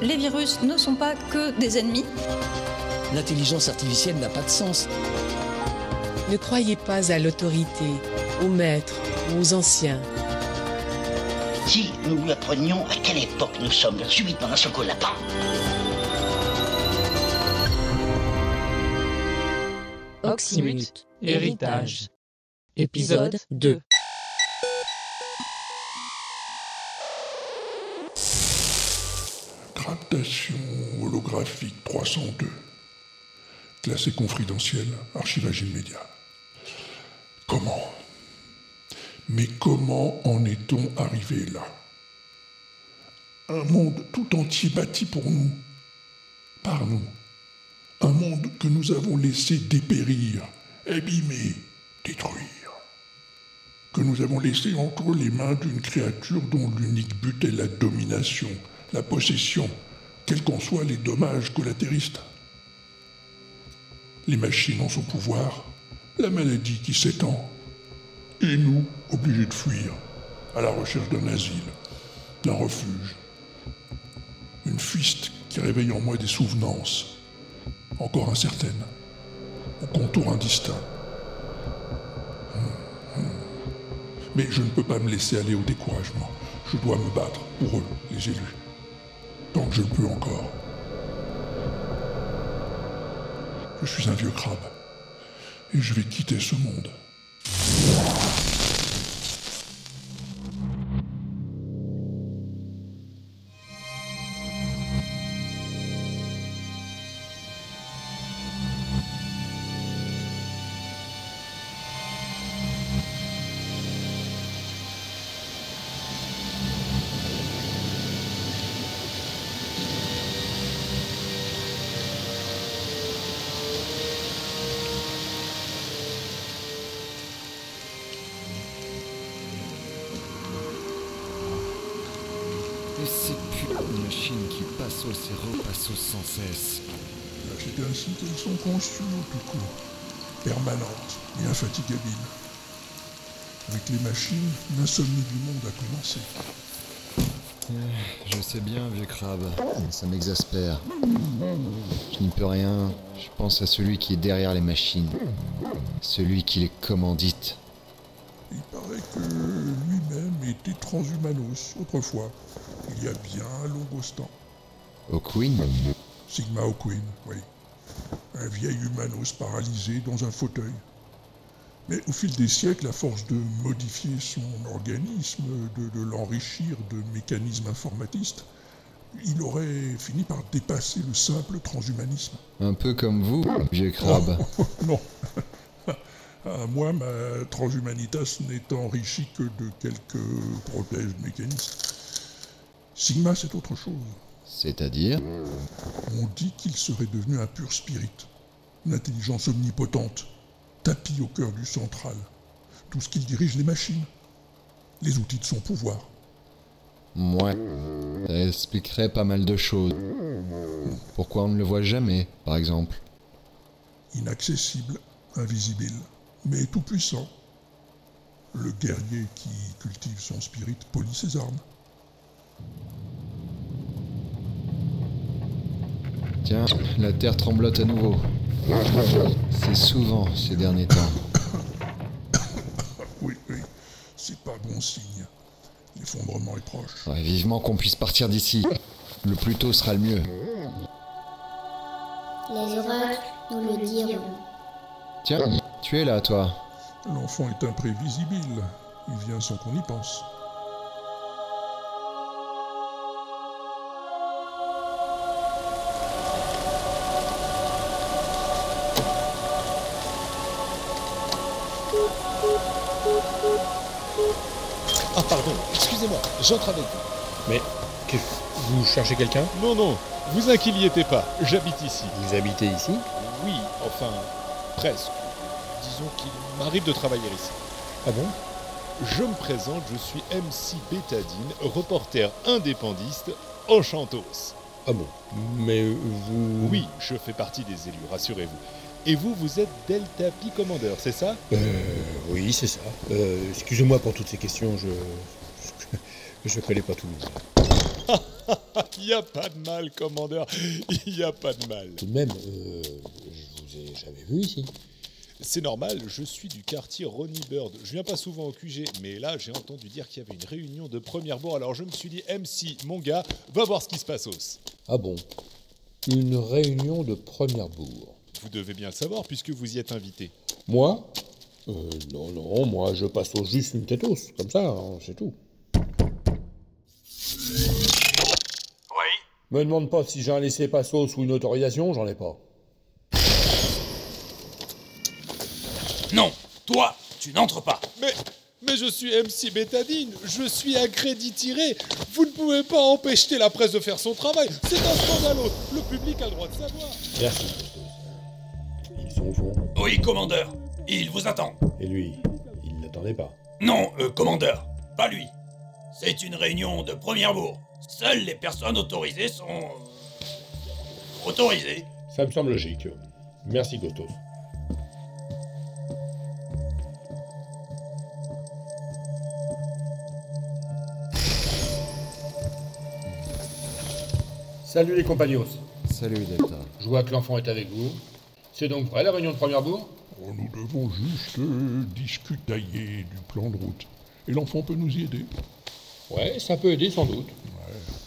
Les virus ne sont pas que des ennemis. L'intelligence artificielle n'a pas de sens. Ne croyez pas à l'autorité, aux maîtres, aux anciens. Si nous lui apprenions à quelle époque nous sommes, subitement coup lapin. Oxymute, héritage. Épisode 2. Captation holographique 302. Classé confidentiel, archivage immédiat. Comment? Mais comment en est-on arrivé là? Un monde tout entier bâti pour nous, par nous. Un monde que nous avons laissé dépérir, abîmer, détruire. Que nous avons laissé entre les mains d'une créature dont l'unique but est la domination, la possession, quels qu'en soient les dommages collatériste. Les machines ont son pouvoir, la maladie qui s'étend, et nous obligés de fuir, à la recherche d'un asile, d'un refuge. Une fuiste qui réveille en moi des souvenances, encore incertaines, au contour indistinct. Hum, hum. Mais je ne peux pas me laisser aller au découragement. Je dois me battre pour eux, les élus tant que je peux encore. Je suis un vieux crabe, et je vais quitter ce monde. Machines qui passent et repassent sans cesse. C'est ainsi qu'elles sont conçues, tout court. Permanentes et infatigables. Avec les machines, l'insomnie du monde a commencé. Je sais bien, vieux crabe. Ça m'exaspère. Je n'y peux rien. Je pense à celui qui est derrière les machines. Celui qui les commandite. Il paraît que lui-même était transhumanos autrefois, il y a bien un long temps. O'Queen Sigma O'Queen, oui. Un vieil humanos paralysé dans un fauteuil. Mais au fil des siècles, à force de modifier son organisme, de, de l'enrichir de mécanismes informatistes, il aurait fini par dépasser le simple transhumanisme. Un peu comme vous, vieux crabe. Oh, non. Ah, moi, ma transhumanitas n'est enrichie que de quelques protèges mécanistes. Sigma, c'est autre chose. C'est-à-dire On dit qu'il serait devenu un pur spirit, une intelligence omnipotente, tapis au cœur du central, tout ce qu'il dirige les machines, les outils de son pouvoir. Ouais. Ça expliquerait pas mal de choses. Pourquoi on ne le voit jamais, par exemple Inaccessible, invisible, mais tout puissant. Le guerrier qui cultive son spirit polie ses armes. Tiens, la terre tremblote à nouveau. C'est souvent ces derniers temps. Oui, oui, c'est pas bon signe. L'effondrement est proche. Ouais, vivement qu'on puisse partir d'ici. Le plus tôt sera le mieux. Les oracles nous le diront. Tiens, tu es là, toi. L'enfant est imprévisible. Il vient sans qu'on y pense. Ah pardon, excusez-moi, j'entre avec vous. Mais qu'est- vous cherchez quelqu'un? Non, non, Vous inquiétez pas, j'habite ici. Vous habitez ici? Oui, enfin, presque. Disons qu'il m'arrive de travailler ici. Ah bon? Je me présente, je suis MC Bétadine, reporter indépendiste Enchantos. Ah bon Mais vous... Oui, je fais partie des élus, rassurez-vous. Et vous, vous êtes Delta Pi Commander, c'est ça? Euh, oui, c'est ça. Euh, excusez-moi pour toutes ces questions, je... Je connais pas tout le monde. Il n'y a pas de mal, commandeur. Il n'y a pas de mal. Tout de même, euh, je vous ai jamais vu ici. C'est normal, je suis du quartier Ronnie Bird. Je viens pas souvent au QG, mais là j'ai entendu dire qu'il y avait une réunion de première bourre, alors je me suis dit, MC, mon gars, va voir ce qui se passe os. Ah bon? Une réunion de première bourre. Vous devez bien le savoir puisque vous y êtes invité. Moi euh, Non, non, moi je passe au juste une tétos, comme ça, hein, c'est tout. Oui Me demande pas si j'ai un laissez-passos ou une autorisation, j'en ai pas. Non, toi, tu n'entres pas. Mais, mais je suis MC Bétadine, je suis accrédité. Vous ne pouvez pas empêcher la presse de faire son travail. C'est un scandale. Le public a le droit de savoir. Merci. Oui, commandeur. Il vous attend. Et lui, il l'attendait pas. Non, euh, commandeur. Pas lui. C'est une réunion de première bourre. Seules les personnes autorisées sont... euh, autorisées. Ça me semble logique. Merci, Gostos. Salut les compagnons. Salut Delta. Je vois que l'enfant est avec vous. C'est donc vrai la réunion de première bourre? Oh, nous devons juste euh, discuter du plan de route. Et l'enfant peut nous y aider. Ouais, ça peut aider sans doute.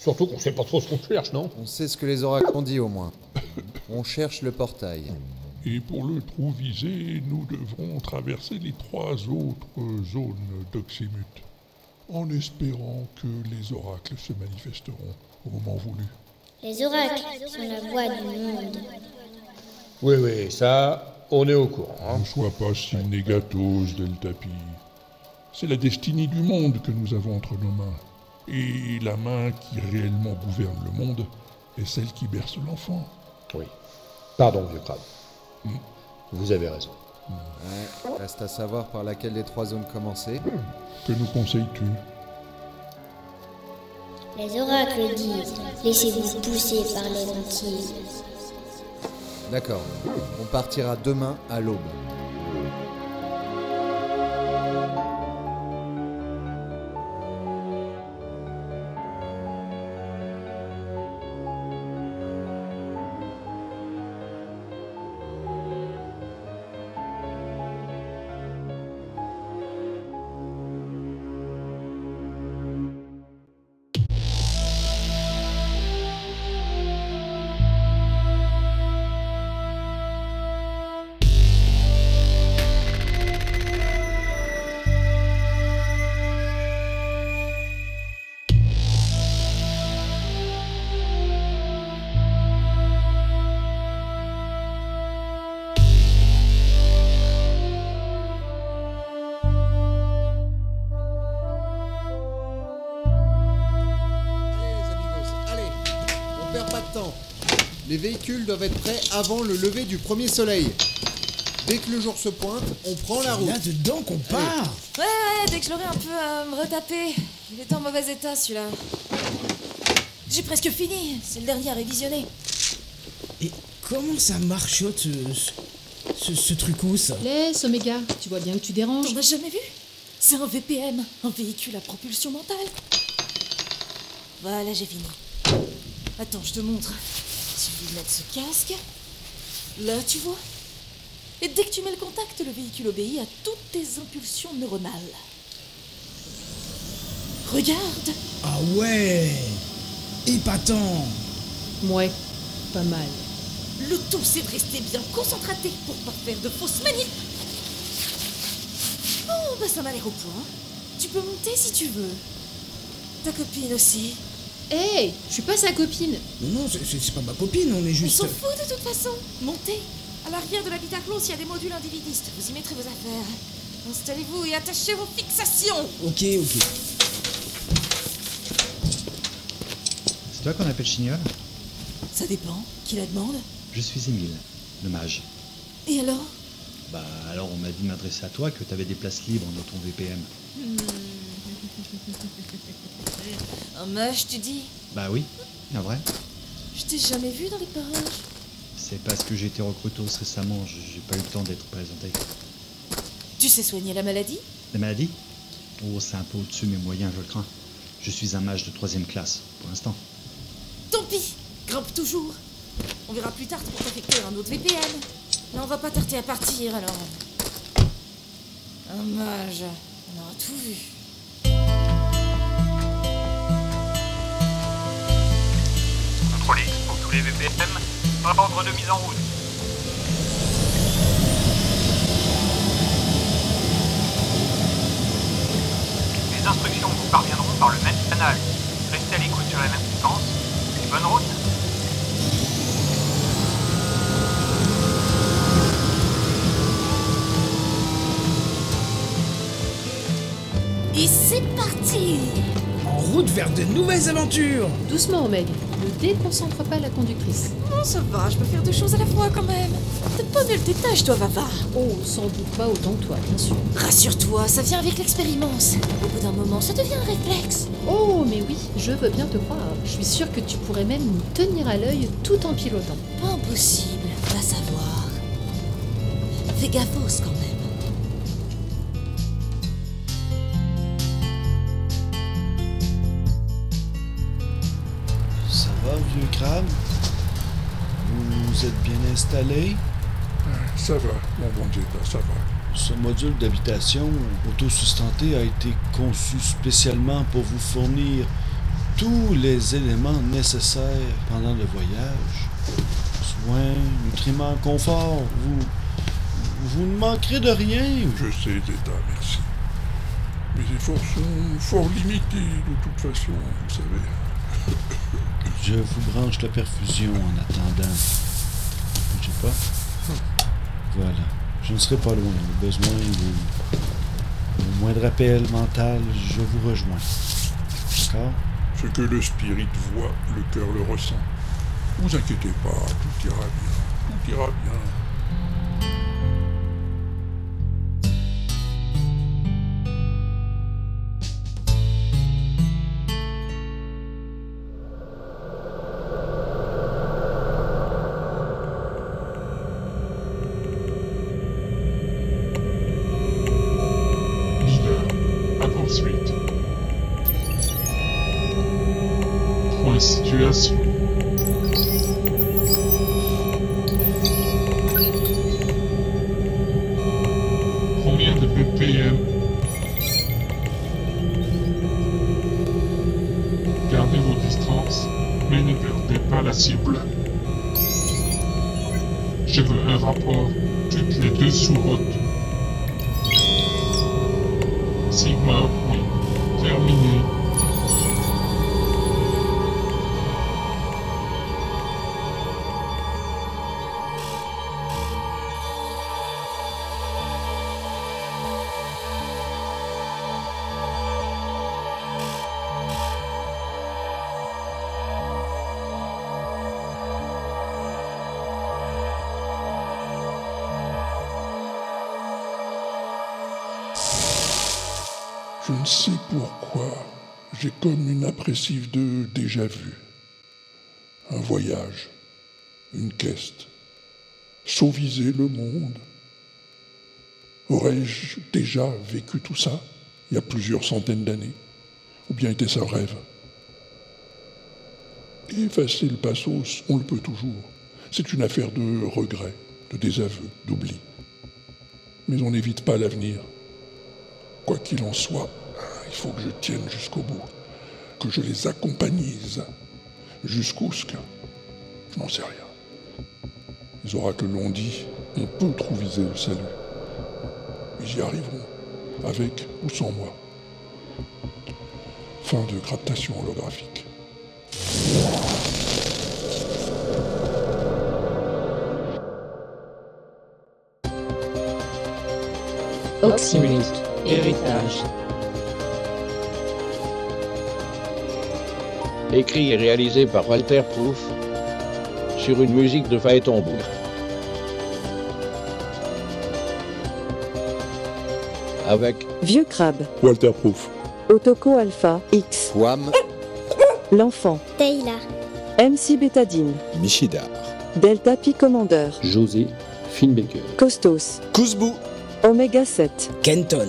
Surtout qu'on sait pas trop ce qu'on cherche, non? On sait ce que les oracles ont dit au moins. On cherche le portail. Et pour le trouviser, nous devrons traverser les trois autres zones d'Oxymut, en espérant que les oracles se manifesteront au moment voulu. Les oracles sont la voix du monde. Oui, oui, ça, on est au courant. hein. Ne sois pas si négatos, Deltapi. C'est la destinée du monde que nous avons entre nos mains. Et la main qui réellement gouverne le monde est celle qui berce l'enfant. Oui. Pardon, vieux crâne. Hmm. Vous avez raison. Ouais, reste à savoir par laquelle des trois zones commencer. Que nous conseilles-tu? Les oracles disent Laissez-vous pousser par les lentilles. D'accord. On partira demain à l'aube. Véhicules doivent être prêts avant le lever du premier soleil. Dès que le jour se pointe, on prend la route. Là-dedans qu'on part Ouais, ouais, dès que je l'aurai un peu à me retaper. Il est en mauvais état celui-là. J'ai presque fini, c'est le dernier à révisionner. Et comment ça marchote ce, ce, ce trucous Laisse, Oméga, tu vois bien que tu déranges. On n'a jamais vu? C'est un VPM, un véhicule à propulsion mentale. Voilà, j'ai fini. Attends, je te montre. Tu veux mettre ce casque. Là, tu vois. Et dès que tu mets le contact, le véhicule obéit à toutes tes impulsions neuronales. Regarde Ah ouais Épatant Ouais, pas mal. Le tout, c'est de rester bien concentraté pour pas faire de fausses manies. Oh, bah ça m'a l'air au point. Tu peux monter si tu veux. Ta copine aussi. Hé, je suis pas sa copine. Non, non, c'est- c'est c'est pas ma copine, on est On juste... s'en fout de toute façon. Montez. À l'arrière de l'habitat close, il y a des modules individistes. Vous y mettrez vos affaires. Installez-vous et attachez vos fixations. Ok, ok. C'est toi qu'on appelle Chignol Ça dépend. Qui la demande Je suis Émile, le mage. Et alors Bah alors on m'a dit de m'adresser à toi que t'avais des places libres dans ton VPM. Un mage, tu dis Bah oui, un vrai. Je t'ai jamais vu dans les parages. C'est parce que j'ai été recruté récemment, j'ai pas eu le temps d'être présenté. Tu sais soigner la maladie? La maladie? Oh, c'est un peu au-dessus de mes moyens, je le crains. Je suis un mage de troisième classe, pour l'instant. Tant pis Grimpe toujours On verra plus tard pour t'affecter un autre VPN. Là, on va pas tarder à partir, alors. Un mage, on aura tout vu. VPM. Ordre de mise en route. Les instructions vous parviendront par le même canal. Restez à l'écoute sur la même fréquence. Et bonne route. Et c'est parti En route vers de nouvelles aventures Doucement, Meg. Déconcentre pas la conductrice. Oh, ça va, je peux faire deux choses à la fois quand même. T'as pas vu le détache, toi, Vava Oh, sans doute pas autant que toi, bien sûr. Rassure-toi, ça vient avec l'expérience. Au bout d'un moment, ça devient un réflexe. Oh, mais oui, je veux bien te croire. Je suis sûre que tu pourrais même nous tenir à l'œil tout en pilotant. Pas impossible, va savoir. Fais gaffos quand même. Vous êtes bien installé? Ça va, mon bon Dieu, ça va. Ce module d'habitation autosustenté a été conçu spécialement pour vous fournir tous les éléments nécessaires pendant le voyage. Soins, nutriments, confort. Vous, vous ne manquerez de rien. Je sais, Zeta, merci. Mes efforts sont fort limités de toute façon, vous savez. Je vous branche la perfusion en attendant. Je sais pas. Voilà. Je ne serai pas loin. Au besoin de... Moindre appel mental, je vous rejoins. D'accord? Ce que le spirit voit, le cœur le ressent. Vous inquiétez pas, tout ira bien. Tout ira bien. Je veux un rapport toutes les deux sous-routes. Sigma, oui. Terminé. Je ne sais pourquoi, j'ai comme une impressive de déjà vu. Un voyage, une quête, sauviser le monde. Aurais-je déjà vécu tout ça, il y a plusieurs centaines d'années? Ou bien était-ce un rêve? Effacer le passos, on le peut toujours. C'est une affaire de regret, de désaveu, d'oubli. Mais on n'évite pas l'avenir. Quoi qu'il en soit, il faut que je tienne jusqu'au bout, que je les accompagnise jusqu'où ce que je n'en sais rien. Les oracles l'ont dit, on peut trouviser le salut. Ils y arriveront, avec ou sans moi. Fin de captation holographique. Héritage. Écrit et réalisé par Walter Proof, sur une musique de phaéton. Avec Vieux crabe. Walterproof. Otoko Alpha X. Wam. L'enfant. Taylor. MC Bétadine. Michidar. Delta Pi Commander. José Finbaker. Costos. Kouzbou. Oméga 7. Kenton.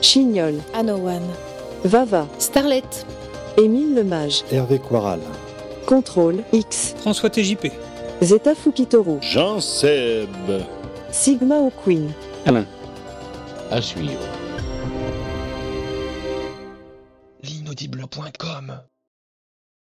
Chignol. Anowan. Vava. Starlet. Émile Lemage. Hervé Quaral. Contrôle X. François TJP. Zeta Fukitoru. Jean Seb. Sigma O'Queen. Alain. à suivre.